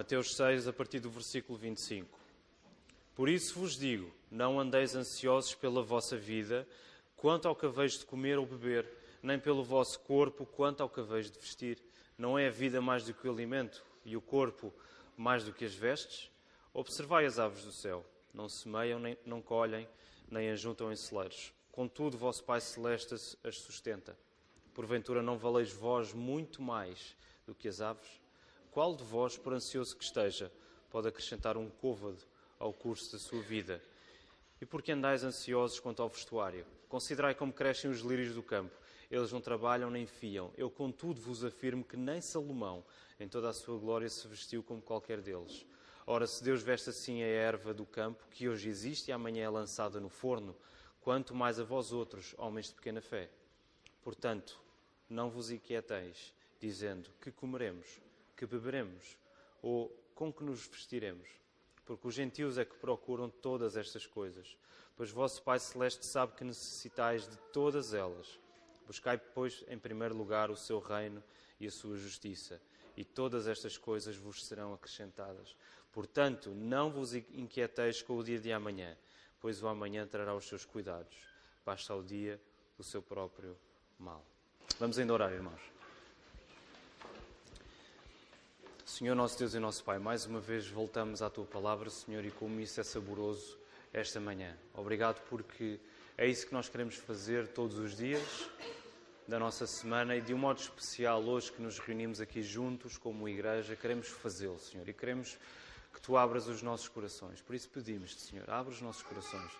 Mateus 6, a partir do versículo 25. Por isso vos digo: não andeis ansiosos pela vossa vida, quanto ao que haveis de comer ou beber, nem pelo vosso corpo, quanto ao que haveis de vestir. Não é a vida mais do que o alimento, e o corpo mais do que as vestes? Observai as aves do céu: não semeiam, nem, não colhem, nem ajuntam em celeiros. Contudo, vosso Pai Celeste as sustenta. Porventura não valeis vós muito mais do que as aves? Qual de vós, por ansioso que esteja, pode acrescentar um côvado ao curso da sua vida? E por que andais ansiosos quanto ao vestuário? Considerai como crescem os lírios do campo. Eles não trabalham nem fiam. Eu, contudo, vos afirmo que nem Salomão, em toda a sua glória, se vestiu como qualquer deles. Ora, se Deus veste assim a erva do campo, que hoje existe e amanhã é lançada no forno, quanto mais a vós outros, homens de pequena fé. Portanto, não vos inquieteis, dizendo que comeremos, que beberemos, ou com que nos vestiremos. Porque os gentios é que procuram todas estas coisas, pois vosso Pai Celeste sabe que necessitais de todas elas. Buscai, pois, em primeiro lugar o seu reino e a sua justiça, e todas estas coisas vos serão acrescentadas. Portanto, não vos inquieteis com o dia de amanhã, pois o amanhã trará os seus cuidados. Basta ao dia o seu próprio mal. Vamos ainda orar, irmãos. Senhor, nosso Deus e nosso Pai, mais uma vez voltamos à tua palavra, Senhor, e como isso é saboroso esta manhã. Obrigado porque é isso que nós queremos fazer todos os dias da nossa semana e de um modo especial hoje que nos reunimos aqui juntos como igreja, queremos fazê-lo, Senhor, e queremos que tu abras os nossos corações. Por isso pedimos-te, Senhor, abra os nossos corações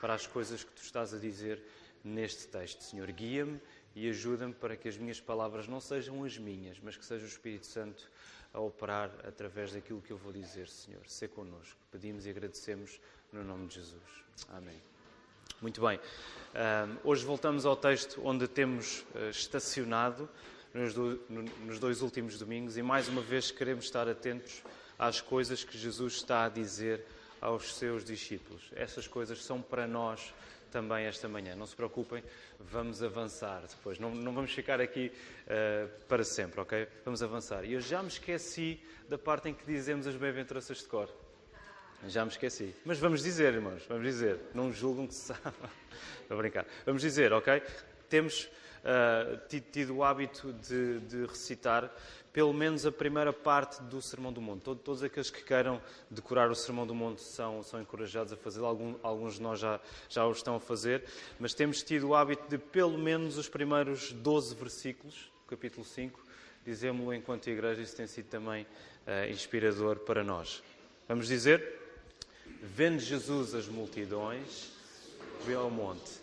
para as coisas que tu estás a dizer neste texto, Senhor. Guia-me e ajuda-me para que as minhas palavras não sejam as minhas, mas que seja o Espírito Santo a operar através daquilo que eu vou dizer, Senhor. Sê connosco. Pedimos e agradecemos no nome de Jesus. Amém. Muito bem. hoje voltamos ao texto onde temos uh, estacionado nos, do, no, nos dois últimos domingos e mais uma vez queremos estar atentos às coisas que Jesus está a dizer aos seus discípulos. Essas coisas são para nós também esta manhã. Não se preocupem, vamos avançar depois. Não, não vamos ficar aqui uh, para sempre, ok? Vamos avançar. E eu já me esqueci da parte em que dizemos as bem-aventuranças de cor. Já me esqueci. Mas vamos dizer, irmãos, vamos dizer. Não julgam que se sabe. Estou a brincar. Vamos dizer, ok? Temos tido, tido, o hábito de, de recitar pelo menos a primeira parte do Sermão do Monte. Todos aqueles que queiram decorar o Sermão do Monte são, são encorajados a fazê-lo. Alguns de nós já, já o estão a fazer, mas temos tido o hábito de pelo menos os primeiros 12 versículos, capítulo 5, dizemos-lo enquanto igreja, isso tem sido também uh, inspirador para nós. Vamos dizer? Vendo Jesus as multidões, veio ao monte,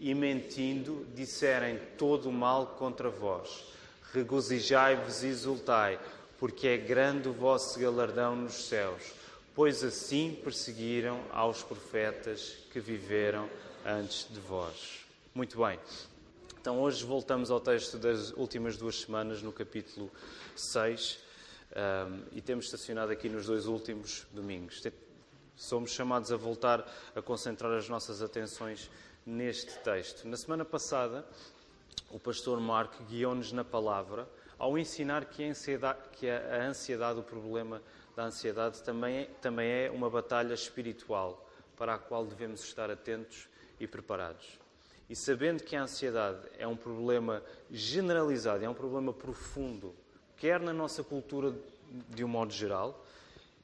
e mentindo disserem todo o mal contra vós regozijai-vos e exultai, porque é grande o vosso galardão nos céus, pois assim perseguiram aos profetas que viveram antes de vós. Muito bem. Então, hoje voltamos ao texto das últimas duas semanas, no capítulo 6, um, e temos estacionado aqui nos dois últimos domingos. Somos chamados a voltar a concentrar as nossas atenções neste texto. Na semana passada, o pastor Mark guiou-nos na palavra ao ensinar que a, ansiedade, que a ansiedade, o problema da ansiedade, também é, também é uma batalha espiritual para a qual devemos estar atentos e preparados. E sabendo que a ansiedade é um problema generalizado, é um problema profundo, quer na nossa cultura de um modo geral,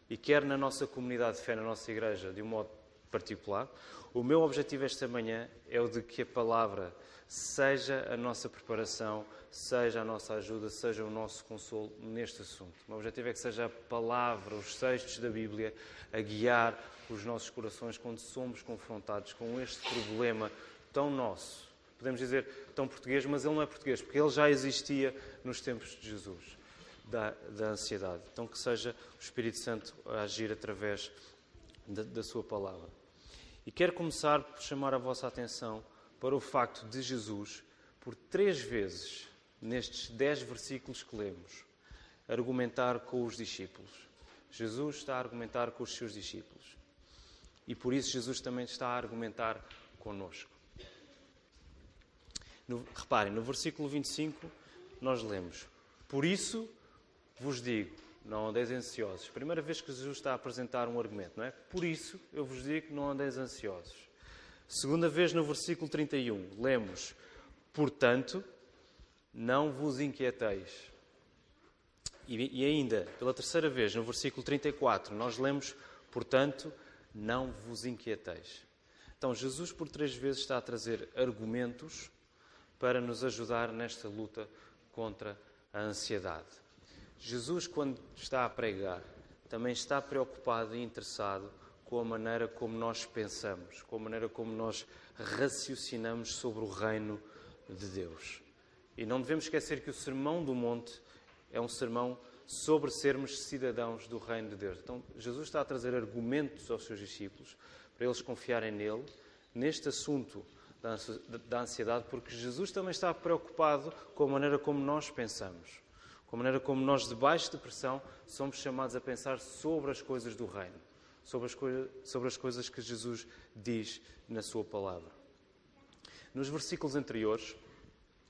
e quer na nossa comunidade de fé, na nossa igreja, de um modo particular, o meu objetivo esta manhã é o de que a palavra seja a nossa preparação, seja a nossa ajuda, seja o nosso consolo neste assunto. O meu objetivo é que seja a palavra, os textos da Bíblia, a guiar os nossos corações quando somos confrontados com este problema tão nosso. Podemos dizer tão português, mas ele não é português, porque ele já existia nos tempos de Jesus, da, da ansiedade. Então, que seja o Espírito Santo a agir através da, da Sua palavra. E quero começar por chamar a vossa atenção para o facto de Jesus, por três vezes, nestes dez versículos que lemos, argumentar com os discípulos. Jesus está a argumentar com os seus discípulos. E por isso Jesus também está a argumentar conosco. No, reparem, no versículo 25 nós lemos: Por isso vos digo, não andeis ansiosos. Primeira vez que Jesus está a apresentar um argumento, não é? Por isso eu vos digo, não andeis ansiosos. Segunda vez no versículo 31, lemos: Portanto, não vos inquieteis. E, e ainda, pela terceira vez, no versículo 34, nós lemos: Portanto, não vos inquieteis. Então, Jesus, por três vezes, está a trazer argumentos para nos ajudar nesta luta contra a ansiedade. Jesus, quando está a pregar, também está preocupado e interessado com a maneira como nós pensamos, com a maneira como nós raciocinamos sobre o reino de Deus. E não devemos esquecer que o Sermão do Monte é um sermão sobre sermos cidadãos do reino de Deus. Então, Jesus está a trazer argumentos aos seus discípulos para eles confiarem nele neste assunto da ansiedade, porque Jesus também está preocupado com a maneira como nós pensamos, a maneira como nós, debaixo de pressão, somos chamados a pensar sobre as coisas do reino, sobre as, coisas, sobre as coisas que Jesus diz na Sua palavra. Nos versículos anteriores,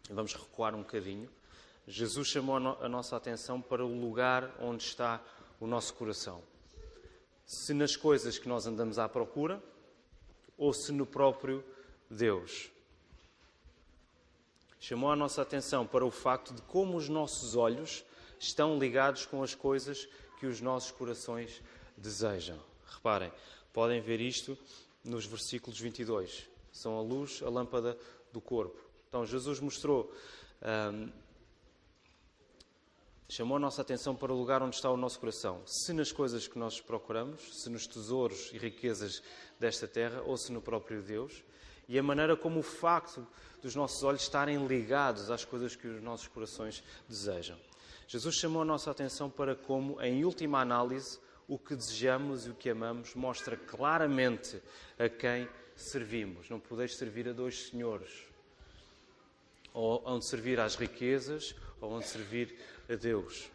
vamos recuar um bocadinho, Jesus chamou a nossa atenção para o lugar onde está o nosso coração. Se nas coisas que nós andamos à procura ou se no próprio Deus. Chamou a nossa atenção para o facto de como os nossos olhos estão ligados com as coisas que os nossos corações desejam. Reparem, podem ver isto nos versículos 22. São a luz, a lâmpada do corpo. Então, Jesus mostrou hum, chamou a nossa atenção para o lugar onde está o nosso coração. Se nas coisas que nós procuramos, se nos tesouros e riquezas desta terra, ou se no próprio Deus, e a maneira como o facto dos nossos olhos estarem ligados às coisas que os nossos corações desejam. Jesus chamou a nossa atenção para como, em última análise, o que desejamos e o que amamos mostra claramente a quem servimos. Não podeis servir a dois senhores. Ou onde servir às riquezas, ou onde servir a Deus.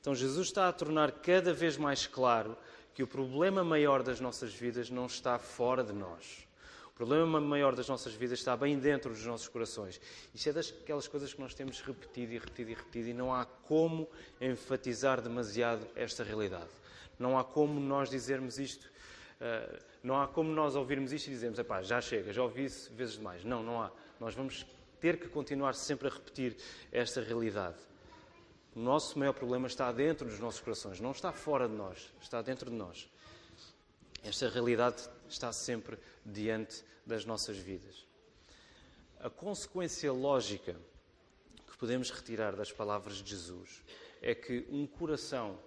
Então Jesus está a tornar cada vez mais claro que o problema maior das nossas vidas não está fora de nós. Problema maior das nossas vidas está bem dentro dos nossos corações. Isto é daquelas coisas que nós temos repetido e repetido e repetido e não há como enfatizar demasiado esta realidade. Não há como nós dizermos isto, uh, não há como nós ouvirmos isto e dizermos, já chega, já ouvi isso vezes demais. Não, não há. Nós vamos ter que continuar sempre a repetir esta realidade. O nosso maior problema está dentro dos nossos corações, não está fora de nós, está dentro de nós. Esta realidade está sempre diante das nossas vidas. A consequência lógica que podemos retirar das palavras de Jesus é que um coração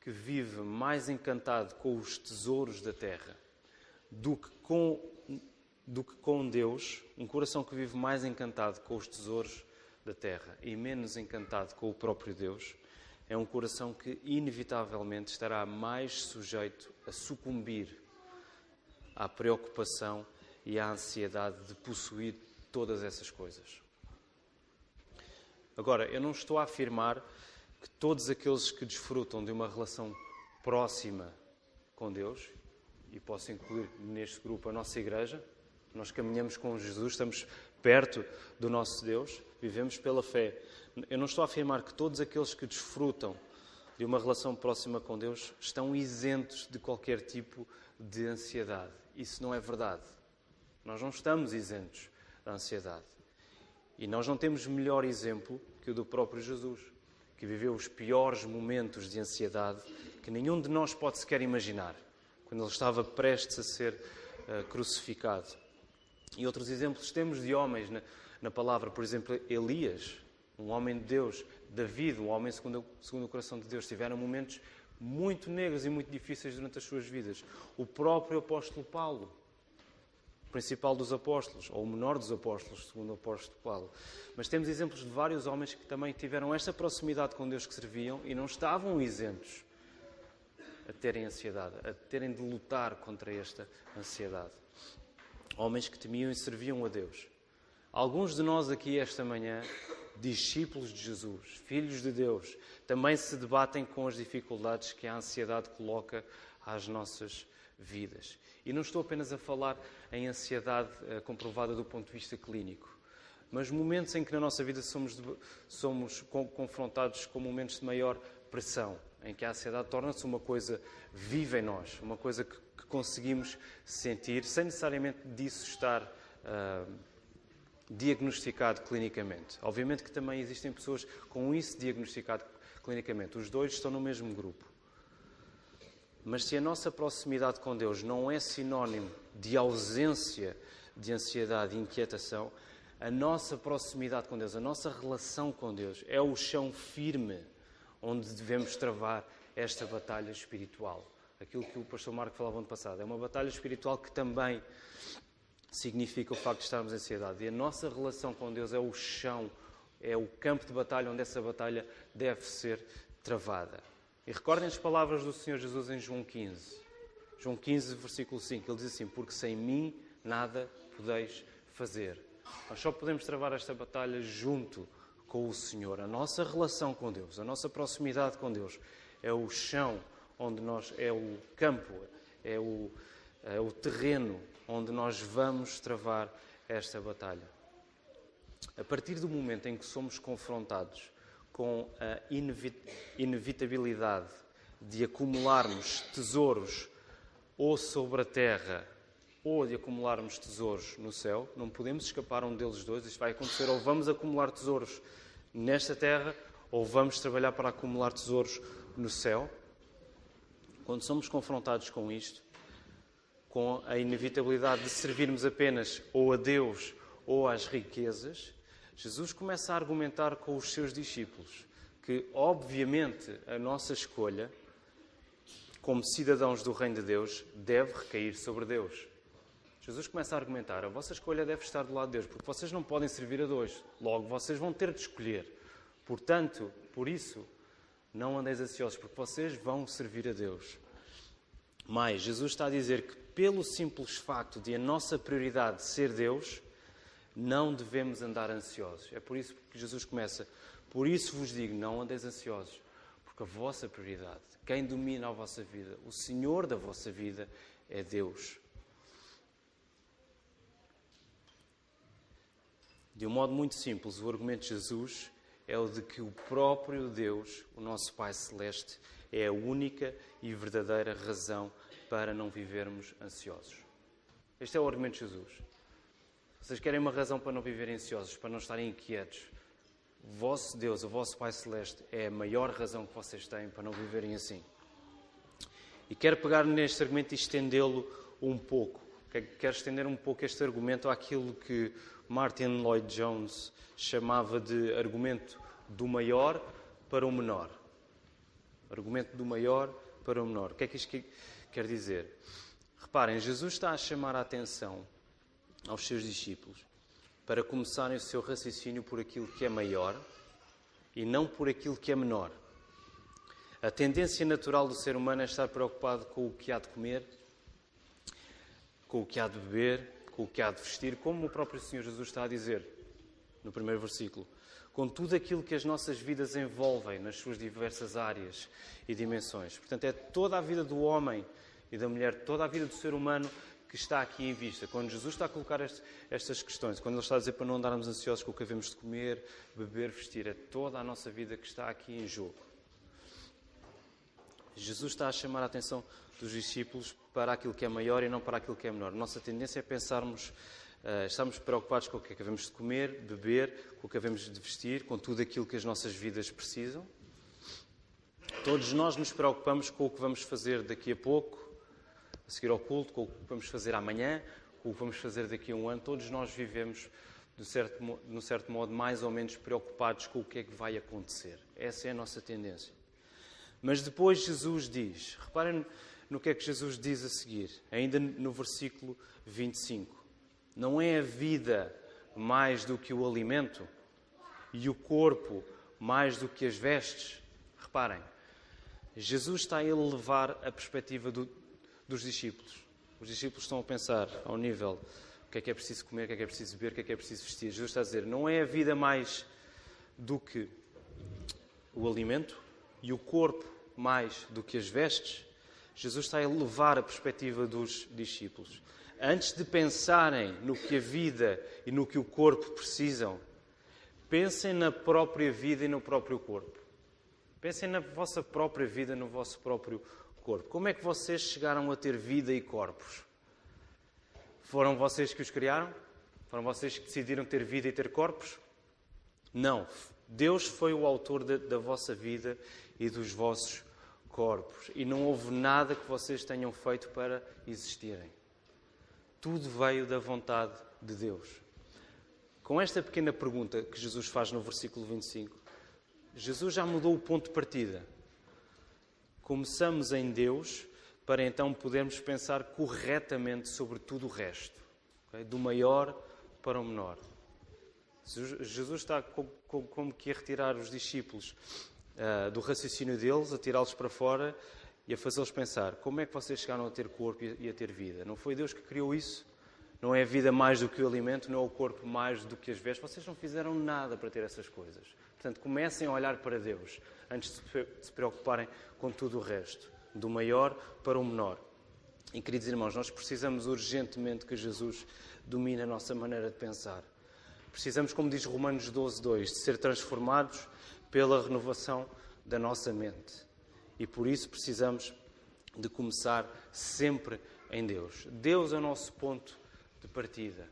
que vive mais encantado com os tesouros da terra do que com, do que com Deus, um coração que vive mais encantado com os tesouros da terra e menos encantado com o próprio Deus, é um coração que inevitavelmente estará mais sujeito a sucumbir à preocupação e à ansiedade de possuir todas essas coisas. Agora, eu não estou a afirmar que todos aqueles que desfrutam de uma relação próxima com Deus, e posso incluir neste grupo a nossa igreja, nós caminhamos com Jesus, estamos perto do nosso Deus, vivemos pela fé. Eu não estou a afirmar que todos aqueles que desfrutam de uma relação próxima com Deus estão isentos de qualquer tipo de ansiedade. Isso não é verdade. Nós não estamos isentos da ansiedade. E nós não temos melhor exemplo que o do próprio Jesus, que viveu os piores momentos de ansiedade que nenhum de nós pode sequer imaginar, quando ele estava prestes a ser uh, crucificado. E outros exemplos temos de homens na, na, palavra, por exemplo, Elias, um homem de Deus, David, um homem segundo, segundo o coração de Deus, tiveram momentos muito negros e muito difíceis durante as suas vidas. O próprio apóstolo Paulo, principal dos apóstolos, ou o menor dos apóstolos, segundo o apóstolo Paulo. Mas temos exemplos de vários homens que também tiveram esta proximidade com Deus que serviam e não estavam isentos a terem ansiedade, a terem de lutar contra esta ansiedade. Homens que temiam e serviam a Deus. Alguns de nós aqui esta manhã, discípulos de Jesus, filhos de Deus, também se debatem com as dificuldades que a ansiedade coloca às nossas vidas. E não estou apenas a falar em ansiedade uh, comprovada do ponto de vista clínico, mas momentos em que na nossa vida somos, somos confrontados com momentos de maior pressão, em que a ansiedade torna-se uma coisa viva em nós, uma coisa que, que conseguimos sentir, sem necessariamente disso estar uh, diagnosticado clinicamente. Obviamente que também existem pessoas com isso diagnosticado clinicamente. Os dois estão no mesmo grupo. Mas se a nossa proximidade com Deus não é sinónimo de ausência de ansiedade e inquietação, a nossa proximidade com Deus, a nossa relação com Deus é o chão firme onde devemos travar esta batalha espiritual. Aquilo que o pastor Marco falava ano passado. É uma batalha espiritual que também significa o facto de estarmos em ansiedade. E a nossa relação com Deus é o chão, é o campo de batalha onde essa batalha deve ser travada. E recordem as palavras do Senhor Jesus em João 15. João 15, versículo 5. Ele diz assim: Porque sem mim nada podeis fazer. Nós só podemos travar esta batalha junto com o Senhor. A nossa relação com Deus, a nossa proximidade com Deus é o chão onde nós, é o campo, é o, é o terreno onde nós vamos travar esta batalha. A partir do momento em que somos confrontados com a inevitabilidade de acumularmos tesouros ou sobre a terra ou de acumularmos tesouros no céu, não podemos escapar um deles dois, isto vai acontecer, ou vamos acumular tesouros nesta terra, ou vamos trabalhar para acumular tesouros no céu. Quando somos confrontados com isto, com a inevitabilidade de servirmos apenas ou a Deus ou às riquezas, Jesus começa a argumentar com os seus discípulos que, obviamente, a nossa escolha, como cidadãos do Reino de Deus, deve recair sobre Deus. Jesus começa a argumentar: a vossa escolha deve estar do lado de Deus, porque vocês não podem servir a dois, logo vocês vão ter de escolher. Portanto, por isso, não andeis ansiosos, porque vocês vão servir a Deus. Mas Jesus está a dizer que, pelo simples facto de a nossa prioridade ser Deus, não devemos andar ansiosos. É por isso que Jesus começa. Por isso vos digo, não andeis ansiosos, porque a vossa prioridade, quem domina a vossa vida, o Senhor da vossa vida é Deus. De um modo muito simples, o argumento de Jesus é o de que o próprio Deus, o nosso Pai Celeste, é a única e verdadeira razão para não vivermos ansiosos. Este é o argumento de Jesus. Vocês querem uma razão para não viverem ansiosos, para não estarem inquietos. O vosso Deus, o vosso Pai Celeste, é a maior razão que vocês têm para não viverem assim. E quero pegar neste argumento e estendê-lo um pouco. Quero estender um pouco este argumento àquilo que Martin Lloyd Jones chamava de argumento do maior para o menor. Argumento do maior para o menor. O que é que isto quer dizer? Reparem, Jesus está a chamar a atenção aos seus discípulos para começarem o seu raciocínio por aquilo que é maior e não por aquilo que é menor. A tendência natural do ser humano é estar preocupado com o que há de comer, com o que há de beber, com o que há de vestir, como o próprio Senhor Jesus está a dizer no primeiro versículo. Com tudo aquilo que as nossas vidas envolvem nas suas diversas áreas e dimensões. Portanto, é toda a vida do homem e da mulher, toda a vida do ser humano que está aqui em vista. Quando Jesus está a colocar estas questões, quando Ele está a dizer para não andarmos ansiosos com o que havemos de comer, beber, vestir, é toda a nossa vida que está aqui em jogo. Jesus está a chamar a atenção dos discípulos para aquilo que é maior e não para aquilo que é menor. Nossa tendência é pensarmos, uh, estamos preocupados com o que é que havemos de comer, beber, com o que havemos de vestir, com tudo aquilo que as nossas vidas precisam. Todos nós nos preocupamos com o que vamos fazer daqui a pouco, a seguir ao culto, com o que vamos fazer amanhã, com o que vamos fazer daqui a um ano. Todos nós vivemos, de certo, de um certo modo, mais ou menos preocupados com o que é que vai acontecer. Essa é a nossa tendência. Mas depois Jesus diz, reparem no que é que Jesus diz a seguir, ainda no versículo 25: Não é a vida mais do que o alimento e o corpo mais do que as vestes? Reparem, Jesus está a elevar a perspectiva do, dos discípulos. Os discípulos estão a pensar ao nível o que é que é preciso comer, o que é que é preciso beber, o que é que é preciso vestir. Jesus está a dizer: não é a vida mais do que o alimento e o corpo mais do que as vestes. Jesus está a elevar a perspectiva dos discípulos. Antes de pensarem no que a vida e no que o corpo precisam, pensem na própria vida e no próprio corpo. Pensem na vossa própria vida, no vosso próprio corpo. Como é que vocês chegaram a ter vida e corpos? Foram vocês que os criaram? Foram vocês que decidiram ter vida e ter corpos? Não. Deus foi o autor da, da vossa vida e dos vossos corpos. E não houve nada que vocês tenham feito para existirem. Tudo veio da vontade de Deus. Com esta pequena pergunta que Jesus faz no versículo 25, Jesus já mudou o ponto de partida. Começamos em Deus para então podermos pensar corretamente sobre tudo o resto, okay? do maior para o menor. Jesus está como que a retirar os discípulos uh, do raciocínio deles, a tirá-los para fora e a fazê-los pensar como é que vocês chegaram a ter corpo e a ter vida. Não foi Deus que criou isso? Não é a vida mais do que o alimento, não é o corpo mais do que as vestes. Vocês não fizeram nada para ter essas coisas. Portanto, comecem a olhar para Deus antes de se preocuparem com tudo o resto, do maior para o menor. E, queridos irmãos, nós precisamos urgentemente que Jesus domine a nossa maneira de pensar. Precisamos, como diz Romanos 12, 2, de ser transformados pela renovação da nossa mente. E por isso precisamos de começar sempre em Deus. Deus é o nosso ponto de partida.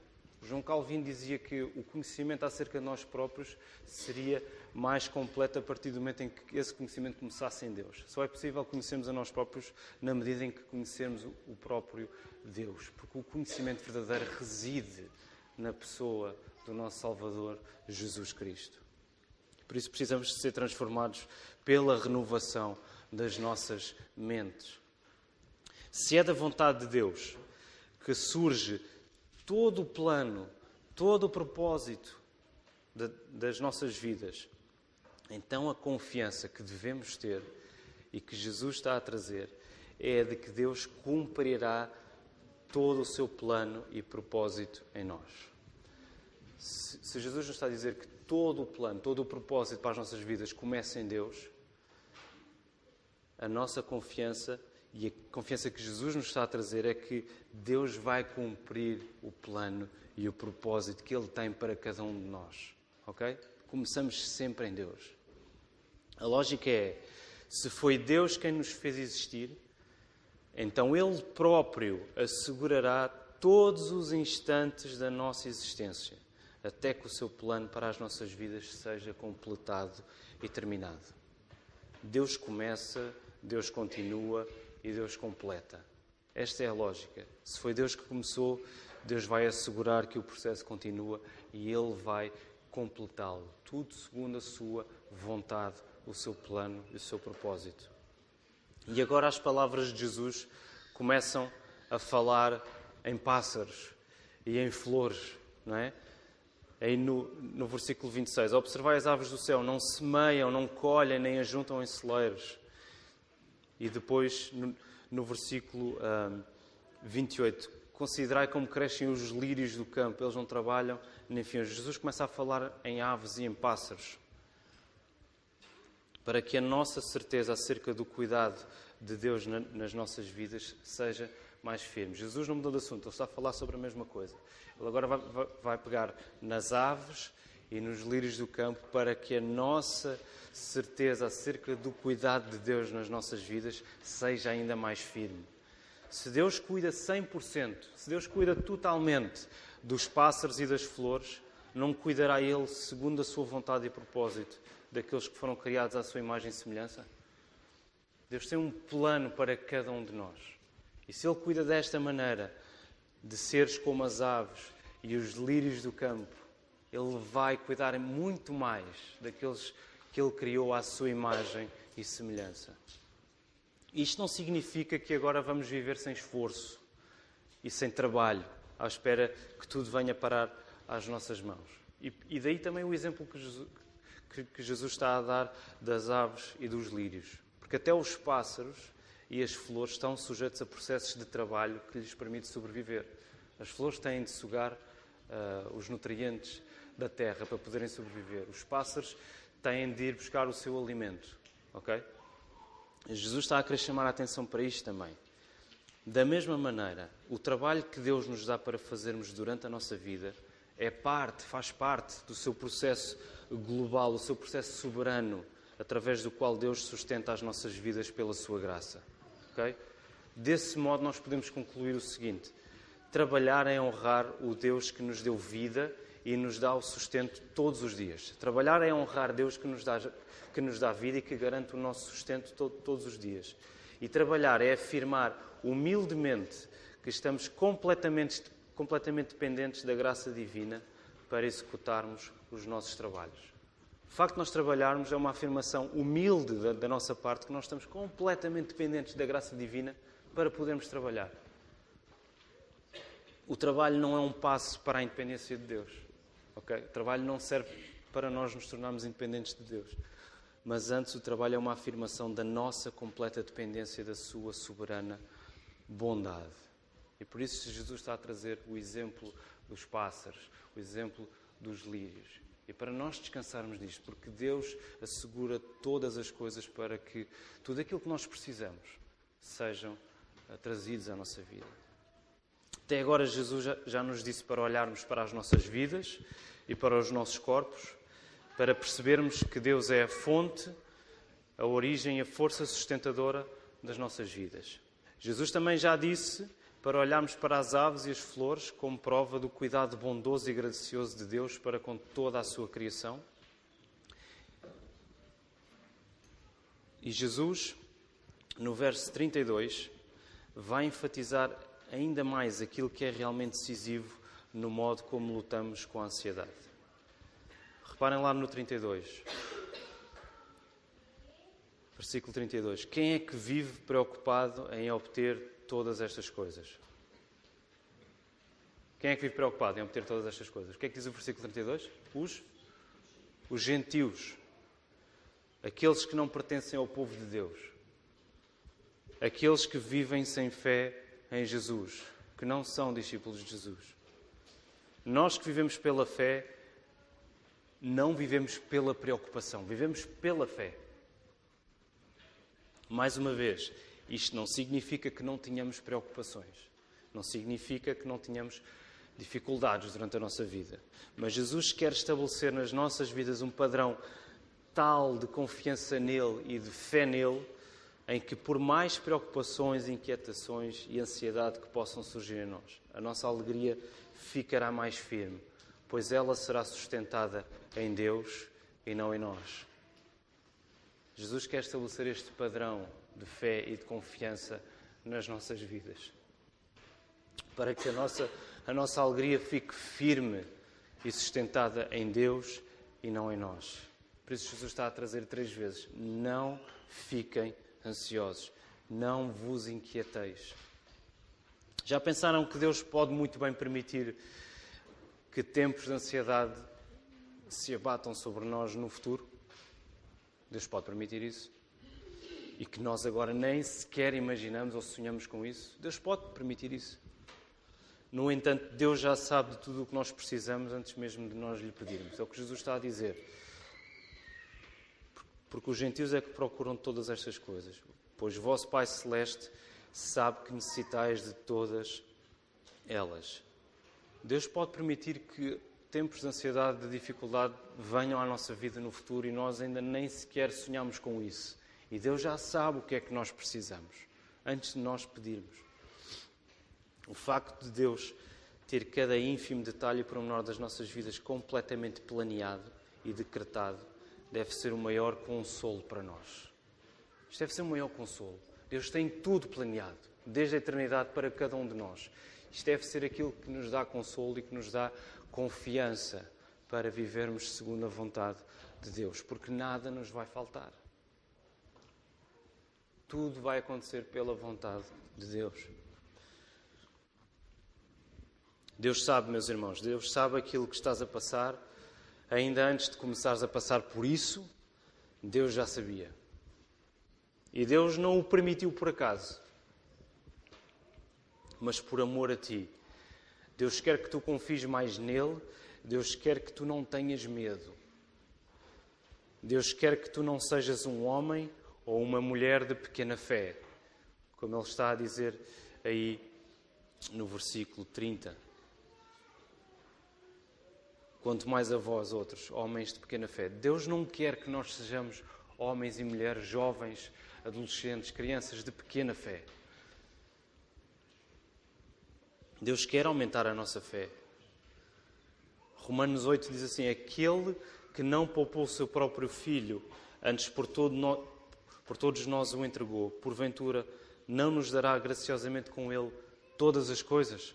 João Calvin dizia que o conhecimento acerca de nós próprios seria mais completo a partir do momento em que esse conhecimento começasse em Deus. Só é possível conhecermos a nós próprios na medida em que conhecemos o próprio Deus, porque o conhecimento verdadeiro reside na pessoa do nosso Salvador Jesus Cristo. Por isso precisamos de ser transformados pela renovação das nossas mentes. Se é da vontade de Deus que surge todo o plano, todo o propósito de, das nossas vidas, então a confiança que devemos ter e que Jesus está a trazer é a de que Deus cumprirá todo o seu plano e propósito em nós. Se, Jesus nos está a dizer que todo o plano, todo o propósito para as nossas vidas começa em Deus, a nossa confiança e a confiança que Jesus nos está a trazer é que Deus vai cumprir o plano e o propósito que Ele tem para cada um de nós. Ok? Começamos sempre em Deus. A lógica é: se foi Deus quem nos fez existir, então Ele próprio assegurará todos os instantes da nossa existência até que o seu plano para as nossas vidas seja completado e terminado. Deus começa, Deus continua e Deus completa. Esta é a lógica. Se foi Deus que começou, Deus vai assegurar que o processo continua e Ele vai completá-lo. Tudo segundo a sua vontade, o seu plano e o seu propósito. E agora as palavras de Jesus começam a falar em pássaros e em flores, não é? aí no, no versículo 26. Observai as aves do céu, não semeiam, não colhem, nem ajuntam em celeiros. E depois, no, no versículo um, 28, considerai como crescem os lírios do campo, eles não trabalham nem fiam. Jesus começa a falar em aves e em pássaros. Para que a nossa certeza acerca do cuidado de Deus na, nas nossas vidas seja mais firme. Jesus não mudou de assunto, ele está a falar sobre a mesma coisa. Ele agora vai, vai, vai pegar nas aves e nos lírios do campo para que a nossa certeza acerca do cuidado de Deus nas nossas vidas seja ainda mais firme. Se Deus cuida 100%, se Deus cuida totalmente dos pássaros e das flores, não cuidará Ele segundo a sua vontade e propósito daqueles que foram criados à sua imagem e semelhança? Deus tem um plano para cada um de nós. E se Ele cuida desta maneira, de seres como as aves e os lírios do campo, Ele vai cuidar muito mais daqueles que Ele criou à sua imagem e semelhança. Isto não significa que agora vamos viver sem esforço e sem trabalho, à espera que tudo venha parar às nossas mãos. E, e daí também o exemplo que Jesus, que, que Jesus está a dar das aves e dos lírios. Porque até os pássaros e as flores estão sujeitos a processos de trabalho que lhes permite sobreviver. As flores têm de sugar uh, os nutrientes da terra para poderem sobreviver. Os pássaros têm de ir buscar o seu alimento. Ok? Jesus está a querer chamar a atenção para isto também. Da mesma maneira, o trabalho que Deus nos dá para fazermos durante a nossa vida é parte, faz parte do seu processo global, o seu processo soberano, através do qual Deus sustenta as nossas vidas pela sua graça. Okay? Desse modo, nós podemos concluir o seguinte: trabalhar é honrar o Deus que nos deu vida e nos dá o sustento todos os dias. Trabalhar é honrar Deus que nos dá, que nos dá vida e que garante o nosso sustento todo, todos os dias. E trabalhar é afirmar humildemente que estamos completamente, completamente dependentes da graça divina para executarmos os nossos trabalhos. O facto de nós trabalharmos é uma afirmação humilde da, da nossa parte que nós estamos completamente dependentes da graça divina para podermos trabalhar. O trabalho não é um passo para a independência de Deus. Okay? O trabalho não serve para nós nos tornarmos independentes de Deus. Mas antes, o trabalho é uma afirmação da nossa completa dependência da Sua soberana bondade. E por isso Jesus está a trazer o exemplo dos pássaros, o exemplo dos lírios. E para nós descansarmos nisto, porque Deus assegura todas as coisas para que tudo aquilo que nós precisamos sejam eh, trazidos à nossa vida. Até agora, Jesus já, nos disse para olharmos para as nossas vidas e para os nossos corpos, para percebermos que Deus é a fonte, a origem e a força sustentadora das nossas vidas. Jesus também já disse para olharmos para as aves e as flores como prova do cuidado bondoso e gracioso de Deus para com toda a sua criação. E Jesus, no verso 32, vai enfatizar ainda mais aquilo que é realmente decisivo no modo como lutamos com a ansiedade. Reparem lá no 32. Versículo 32. Quem é que vive preocupado em obter todas estas coisas? Quem é que vive preocupado em obter todas estas coisas? O que é que diz o versículo 32? Os, os gentios, aqueles que não pertencem ao povo de Deus, aqueles que vivem sem fé em Jesus, que não são discípulos de Jesus. Nós que vivemos pela fé, não vivemos pela preocupação, vivemos pela fé. Mais uma vez, isto não significa que não tenhamos preocupações, não significa que não tenhamos dificuldades durante a nossa vida. Mas Jesus quer estabelecer nas nossas vidas um padrão tal de confiança nele e de fé nele, em que, por mais preocupações, inquietações e ansiedade que possam surgir em nós, a nossa alegria ficará mais firme, pois ela será sustentada em Deus e não em nós. Jesus quer estabelecer este padrão de fé e de confiança nas nossas vidas. Para que a nossa, a nossa alegria fique firme e sustentada em Deus e não em nós. Por isso, Jesus está a trazer três vezes: não fiquem ansiosos, não vos inquieteis. Já pensaram que Deus pode muito bem permitir que tempos de ansiedade se abatam sobre nós no futuro? Deus pode permitir isso. E que nós agora nem sequer imaginamos ou sonhamos com isso. Deus pode permitir isso. No entanto, Deus já sabe de tudo o que nós precisamos antes mesmo de nós lhe pedirmos. É o que Jesus está a dizer. Porque os gentios é que procuram todas estas coisas. Pois vosso Pai Celeste sabe que necessitais de todas elas. Deus pode permitir que tempos de ansiedade, de dificuldade venham à nossa vida no futuro e nós ainda nem sequer sonhamos com isso. E Deus já sabe o que é que nós precisamos antes de nós pedirmos. O facto de Deus ter cada ínfimo detalhe e pormenor das nossas vidas completamente planeado e decretado deve ser o maior consolo para nós. Isto deve ser o maior consolo. Deus tem tudo planeado, desde a eternidade para cada um de nós. Isto deve ser aquilo que nos dá consolo e que nos dá confiança para vivermos segundo a vontade de Deus, porque nada nos vai faltar. Tudo vai acontecer pela vontade de Deus. Deus sabe, meus irmãos, Deus sabe aquilo que estás a passar. Ainda antes de começares a passar por isso, Deus já sabia. E Deus não o permitiu por acaso, mas por amor a ti. Deus quer que tu confies mais nele, Deus quer que tu não tenhas medo. Deus quer que tu não sejas um homem ou uma mulher de pequena fé, como ele está a dizer aí no versículo 30. Quanto mais a vós, outros, homens de pequena fé. Deus não quer que nós sejamos homens e mulheres, jovens, adolescentes, crianças de pequena fé. Deus quer aumentar a nossa fé. Romanos 8 diz assim: Aquele que não poupou o seu próprio filho, antes por todo no por todos nós o entregou, porventura não nos dará graciosamente com ele todas as coisas?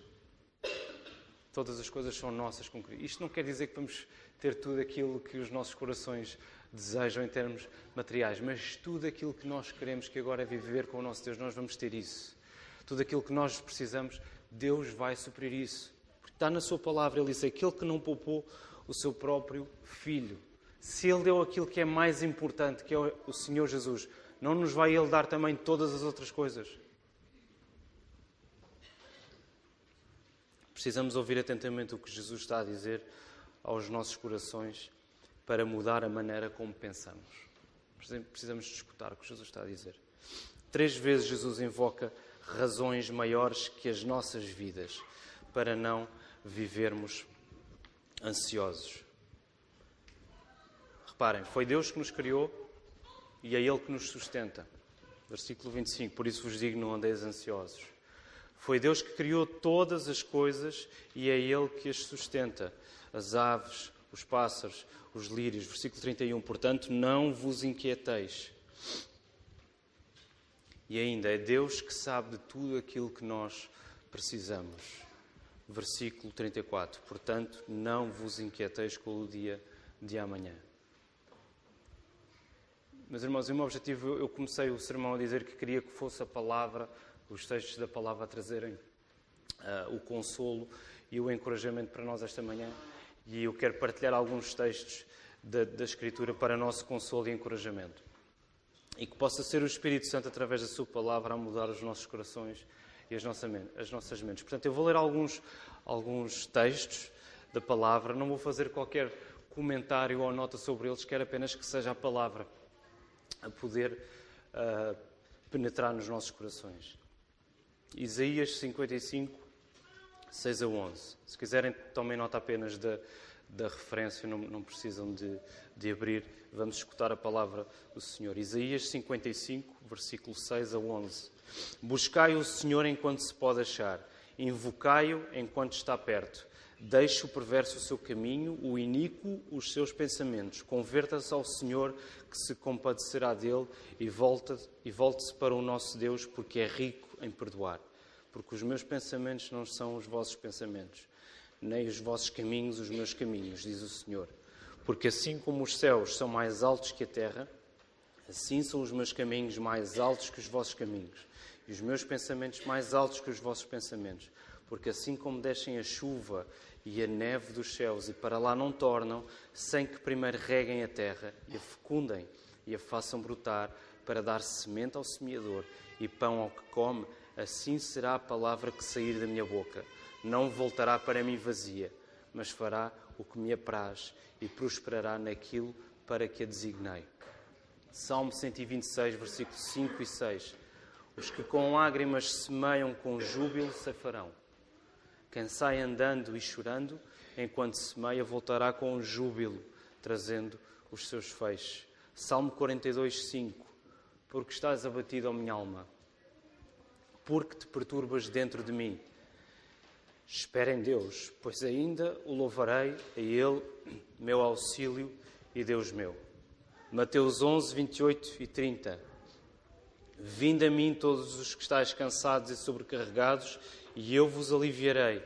Todas as coisas são nossas com Cristo. Isto não quer dizer que vamos ter tudo aquilo que os nossos corações desejam em termos materiais, mas tudo aquilo que nós queremos que agora é viver com o nosso Deus, nós vamos ter isso. Tudo aquilo que nós precisamos, Deus vai suprir isso. Porque está na Sua palavra, Ele diz: aquele que não poupou o seu próprio filho. Se Ele deu aquilo que é mais importante, que é o Senhor Jesus, não nos vai Ele dar também todas as outras coisas? Precisamos ouvir atentamente o que Jesus está a dizer aos nossos corações para mudar a maneira como pensamos. Precisamos escutar o que Jesus está a dizer. Três vezes Jesus invoca razões maiores que as nossas vidas para não vivermos ansiosos. Reparem, foi Deus que nos criou e é Ele que nos sustenta. Versículo 25: Por isso vos digo: não andeis ansiosos. Foi Deus que criou todas as coisas e é Ele que as sustenta. As aves, os pássaros, os lírios. Versículo 31. Portanto, não vos inquieteis. E ainda é Deus que sabe de tudo aquilo que nós precisamos. Versículo 34. Portanto, não vos inquieteis com o dia de amanhã. Meus irmãos, o meu objetivo, eu comecei o sermão a dizer que queria que fosse a palavra, os textos da palavra a trazerem uh, o consolo e o encorajamento para nós esta manhã. E eu quero partilhar alguns textos da, da Escritura para nosso consolo e encorajamento. E que possa ser o Espírito Santo, através da Sua palavra, a mudar os nossos corações e as as nossas mentes. Portanto, eu vou ler alguns, alguns textos da palavra, não vou fazer qualquer comentário ou nota sobre eles, quero apenas que seja a palavra a poder uh, penetrar nos nossos corações. Isaías 55, 6 a 11. Se quiserem, tomem nota apenas da, da referência, não, não precisam de, de, abrir. Vamos escutar a palavra do Senhor. Isaías 55, versículo 6 a 11. Buscai o Senhor enquanto se pode achar, invocai-o enquanto está perto. Deixe o perverso o seu caminho, o iníquo os seus pensamentos. Converta-se ao Senhor, que se compadecerá dele, e volte-se volte para o nosso Deus, porque é rico em perdoar. Porque os meus pensamentos não são os vossos pensamentos, nem os vossos caminhos os meus caminhos, diz o Senhor. Porque assim como os céus são mais altos que a terra, assim são os meus caminhos mais altos que os vossos caminhos, e os meus pensamentos mais altos que os vossos pensamentos. Porque assim como descem a chuva e a neve dos céus e para lá não tornam, sem que primeiro reguem a terra e a fecundem e a façam brotar para dar semente ao semeador e pão ao que come, assim será a palavra que sair da minha boca. Não voltará para mim vazia, mas fará o que me apraz e prosperará naquilo para que a designei. Salmo 126, versículos 5 e 6. Os que com lágrimas semeiam com júbilo ceifarão. Quem sai andando e chorando, enquanto semeia, voltará com júbilo, trazendo os seus feixes. Salmo 42, 5. Porque estás abatido, ó minha alma, porque te perturbas dentro de mim. Espera em Deus, pois ainda o louvarei a Ele, meu auxílio e Deus meu. Mateus 11, 28 e 30. Vinde a mim todos os que estáis cansados e sobrecarregados, e eu vos aliviarei.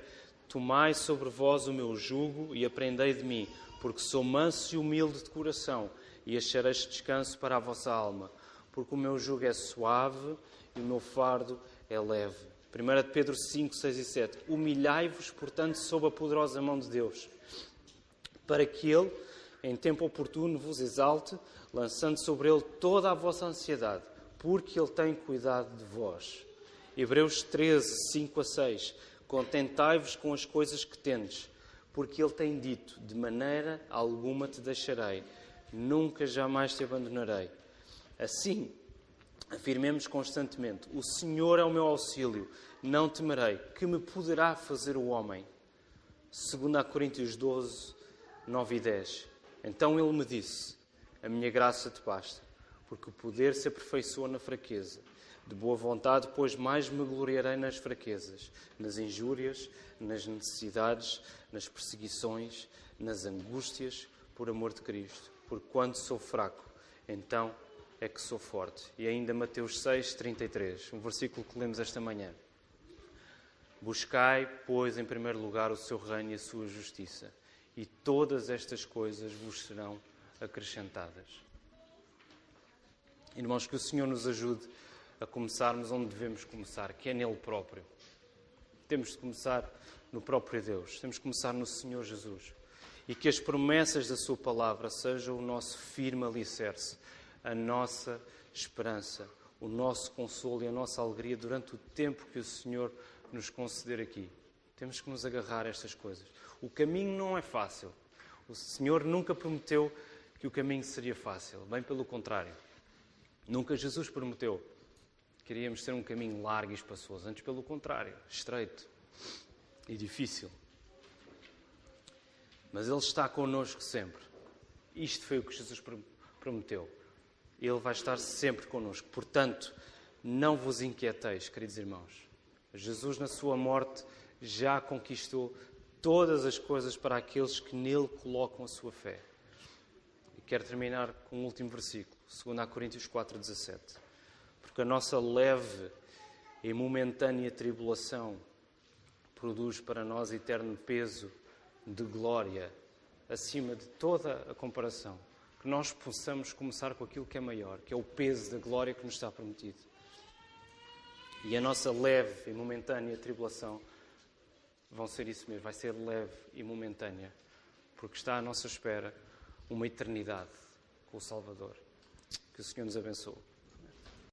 Tomai sobre vós o meu jugo e aprendei de mim, porque sou manso e humilde de coração, e achareis descanso para a vossa alma, porque o meu jugo é suave e o meu fardo é leve. 1 Pedro 5, 6 e 7. Humilhai-vos, portanto, sob a poderosa mão de Deus, para que Ele, em tempo oportuno, vos exalte, lançando sobre Ele toda a vossa ansiedade porque Ele tem cuidado de vós. Hebreus 13, 5 a 6. Contentai-vos com as coisas que tendes, porque Ele tem dito: de maneira alguma te deixarei, nunca jamais te abandonarei. Assim, afirmemos constantemente: O Senhor é o meu auxílio, não temerei. Que me poderá fazer o homem? 2 Coríntios 12, 9 e 10. Então ele me disse: A minha graça te basta porque o poder se aperfeiçoa na fraqueza. De boa vontade, pois mais me gloriarei nas fraquezas, nas injúrias, nas necessidades, nas perseguições, nas angústias, por amor de Cristo. Porque quando sou fraco, então é que sou forte. E ainda Mateus 6, 33, um versículo que lemos esta manhã. Buscai, pois, em primeiro lugar o seu reino e a sua justiça, e todas estas coisas vos serão acrescentadas. Irmãos, que o Senhor nos ajude a começarmos onde devemos começar, que é nele próprio. Temos de começar no próprio Deus, temos de começar no Senhor Jesus. E que as promessas da Sua palavra sejam o nosso firme alicerce, a nossa esperança, o nosso consolo e a nossa alegria durante o tempo que o Senhor nos conceder aqui. Temos que nos agarrar a estas coisas. O caminho não é fácil. O Senhor nunca prometeu que o caminho seria fácil, bem pelo contrário. Nunca Jesus prometeu que iríamos ter um caminho largo e espaçoso, antes pelo contrário, estreito e difícil. Mas Ele está connosco sempre. Isto foi o que Jesus prometeu. Ele vai estar sempre connosco. Portanto, não vos inquieteis, queridos irmãos. Jesus, na sua morte, já conquistou todas as coisas para aqueles que nele colocam a sua fé. E quero terminar com um último versículo segundo a Coríntios 4:17. Porque a nossa leve e momentânea tribulação produz para nós eterno peso de glória acima de toda a comparação. Que nós possamos começar com aquilo que é maior, que é o peso da glória que nos está prometido. E a nossa leve e momentânea tribulação vão ser isso mesmo, vai ser leve e momentânea, porque está à nossa espera uma eternidade com o Salvador. Que o Senhor nos abençoe.